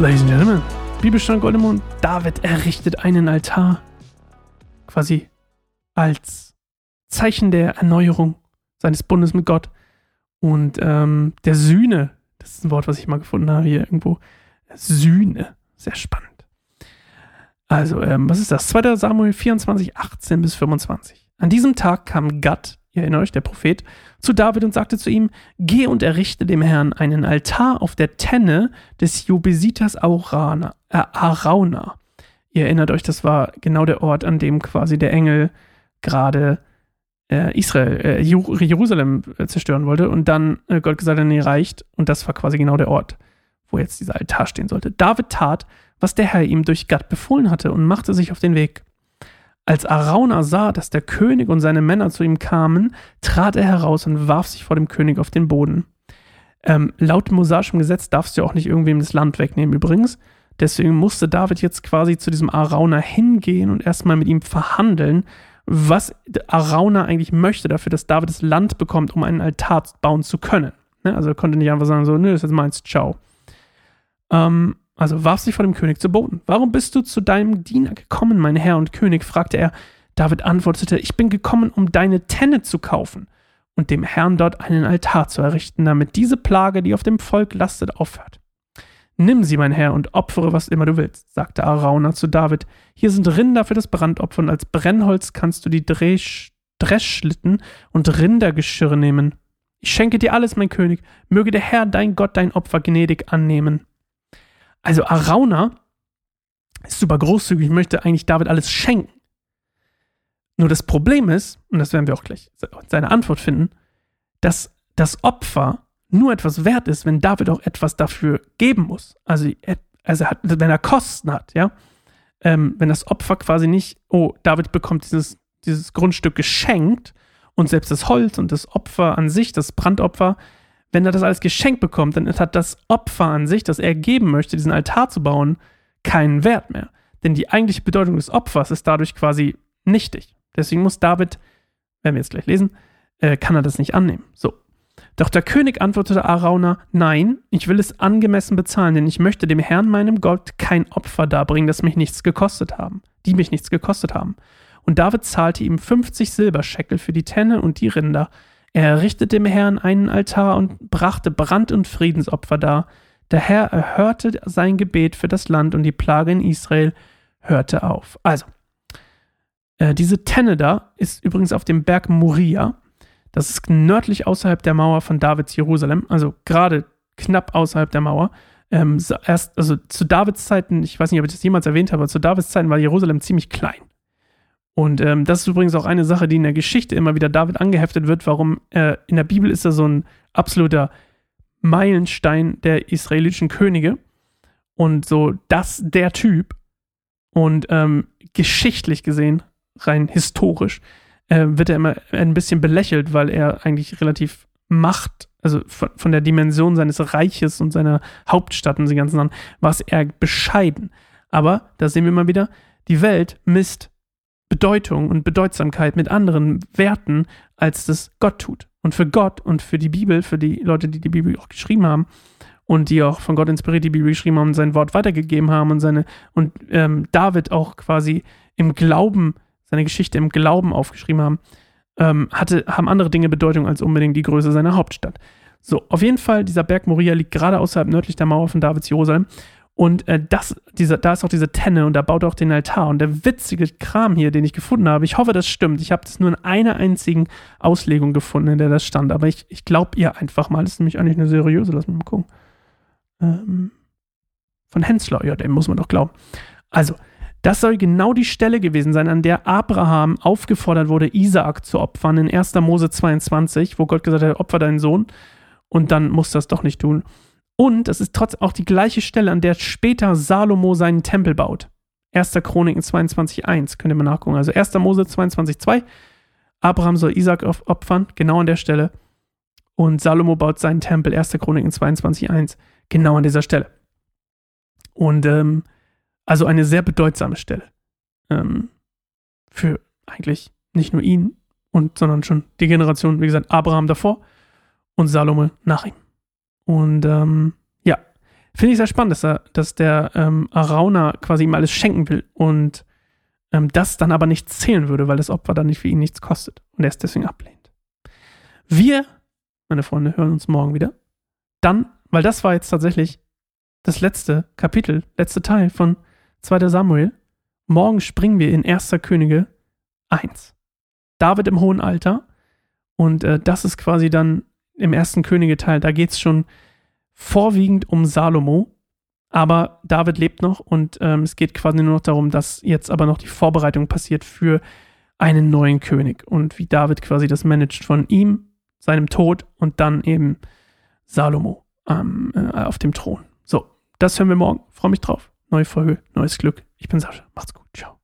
Ladies and Gentlemen, Bibelstand Goldemond, David errichtet einen Altar. Quasi als Zeichen der Erneuerung seines Bundes mit Gott und ähm, der Sühne. Das ist ein Wort, was ich mal gefunden habe hier irgendwo. Sühne. Sehr spannend. Also, ähm, was ist das? 2. Samuel 24, 18 bis 25. An diesem Tag kam Gad, ihr erinnert euch, der Prophet, zu David und sagte zu ihm: Geh und errichte dem Herrn einen Altar auf der Tenne des Jobesitas Arana. Äh, Arauna. Ihr erinnert euch, das war genau der Ort, an dem quasi der Engel gerade äh, Israel, äh, Jerusalem äh, zerstören wollte und dann äh, Gott gesagt hat, nee, reicht. Und das war quasi genau der Ort, wo jetzt dieser Altar stehen sollte. David tat, was der Herr ihm durch Gad befohlen hatte und machte sich auf den Weg. Als Arauna sah, dass der König und seine Männer zu ihm kamen, trat er heraus und warf sich vor dem König auf den Boden. Ähm, laut mosaischem Gesetz darfst du auch nicht irgendwem das Land wegnehmen, übrigens. Deswegen musste David jetzt quasi zu diesem Arauna hingehen und erstmal mit ihm verhandeln, was Arauna eigentlich möchte, dafür, dass David das Land bekommt, um einen Altar bauen zu können. Ne? Also er konnte nicht einfach sagen, so, nö, das ist jetzt meins, ciao. Ähm, also warf sich vor dem König zu Boden. Warum bist du zu deinem Diener gekommen, mein Herr und König? fragte er. David antwortete, ich bin gekommen, um deine Tenne zu kaufen und dem Herrn dort einen Altar zu errichten, damit diese Plage, die auf dem Volk lastet, aufhört. Nimm sie, mein Herr, und opfere, was immer du willst, sagte Arauna zu David. Hier sind Rinder für das Brandopfer, und als Brennholz kannst du die Dresch Dreschschlitten und Rindergeschirre nehmen. Ich schenke dir alles, mein König. Möge der Herr, dein Gott, dein Opfer gnädig annehmen. Also Arauna ist super großzügig, möchte eigentlich David alles schenken. Nur das Problem ist, und das werden wir auch gleich seine Antwort finden, dass das Opfer nur etwas wert ist, wenn David auch etwas dafür geben muss. Also, also hat, wenn er Kosten hat, ja. Ähm, wenn das Opfer quasi nicht, oh, David bekommt dieses, dieses Grundstück geschenkt und selbst das Holz und das Opfer an sich, das Brandopfer, wenn er das alles geschenkt bekommt, dann hat das Opfer an sich, das er geben möchte, diesen Altar zu bauen, keinen Wert mehr. Denn die eigentliche Bedeutung des Opfers ist dadurch quasi nichtig. Deswegen muss David, werden wir jetzt gleich lesen, äh, kann er das nicht annehmen. So. Doch der König antwortete Arauna, nein, ich will es angemessen bezahlen, denn ich möchte dem Herrn, meinem Gott, kein Opfer darbringen, das mich nichts gekostet haben, die mich nichts gekostet haben. Und David zahlte ihm 50 Silberscheckel für die Tenne und die Rinder, er errichtete dem Herrn einen Altar und brachte Brand- und Friedensopfer dar. Der Herr erhörte sein Gebet für das Land und die Plage in Israel hörte auf. Also, äh, diese Tenne da ist übrigens auf dem Berg Moria. Das ist nördlich außerhalb der Mauer von Davids Jerusalem, also gerade knapp außerhalb der Mauer. Ähm, erst, also zu Davids Zeiten, ich weiß nicht, ob ich das jemals erwähnt habe, aber zu Davids Zeiten war Jerusalem ziemlich klein. Und ähm, das ist übrigens auch eine Sache, die in der Geschichte immer wieder David angeheftet wird, warum äh, in der Bibel ist er so ein absoluter Meilenstein der israelitischen Könige und so das der Typ. Und ähm, geschichtlich gesehen, rein historisch, äh, wird er immer ein bisschen belächelt, weil er eigentlich relativ Macht, also von, von der Dimension seines Reiches und seiner Hauptstadt und den ganzen war es eher bescheiden. Aber da sehen wir mal wieder, die Welt misst Bedeutung und Bedeutsamkeit mit anderen Werten, als das Gott tut. Und für Gott und für die Bibel, für die Leute, die die Bibel auch geschrieben haben und die auch von Gott inspiriert die Bibel geschrieben haben und sein Wort weitergegeben haben und seine und ähm, David auch quasi im Glauben seine Geschichte im Glauben aufgeschrieben haben, ähm, hatte, haben andere Dinge Bedeutung als unbedingt die Größe seiner Hauptstadt. So, auf jeden Fall, dieser Berg Moria liegt gerade außerhalb nördlich der Mauer von Davids Jerusalem und äh, das, dieser, da ist auch diese Tenne und da baut er auch den Altar. Und der witzige Kram hier, den ich gefunden habe, ich hoffe, das stimmt. Ich habe das nur in einer einzigen Auslegung gefunden, in der das stand. Aber ich, ich glaube ihr einfach mal. Das ist nämlich eigentlich eine seriöse. Lass mich mal gucken. Ähm, von Hensler, ja, dem muss man doch glauben. Also, das soll genau die Stelle gewesen sein, an der Abraham aufgefordert wurde, Isaak zu opfern in 1. Mose 22, wo Gott gesagt hat, opfer deinen Sohn. Und dann muss das doch nicht tun. Und es ist trotzdem auch die gleiche Stelle, an der später Salomo seinen Tempel baut. 1. Chroniken 22.1, könnt ihr mal nachgucken. Also 1. Mose 22.2, Abraham soll Isaac opfern, genau an der Stelle. Und Salomo baut seinen Tempel, 1. Chroniken 22.1, genau an dieser Stelle. Und ähm, also eine sehr bedeutsame Stelle. Ähm, für eigentlich nicht nur ihn, und, sondern schon die Generation, wie gesagt, Abraham davor und Salome nach ihm. Und ähm, ja, finde ich sehr spannend, dass, er, dass der ähm, Arauna quasi ihm alles schenken will und ähm, das dann aber nicht zählen würde, weil das Opfer dann nicht für ihn nichts kostet und er es deswegen ablehnt. Wir, meine Freunde, hören uns morgen wieder. Dann, weil das war jetzt tatsächlich das letzte Kapitel, letzte Teil von 2. Samuel. Morgen springen wir in 1. Könige 1. David im hohen Alter. Und äh, das ist quasi dann im ersten Könige-Teil. Da geht es schon vorwiegend um Salomo. Aber David lebt noch und ähm, es geht quasi nur noch darum, dass jetzt aber noch die Vorbereitung passiert für einen neuen König und wie David quasi das managt von ihm, seinem Tod und dann eben Salomo ähm, äh, auf dem Thron. So, das hören wir morgen. Freue mich drauf. Neue Folge, neues Glück. Ich bin Sascha. Macht's gut. Ciao.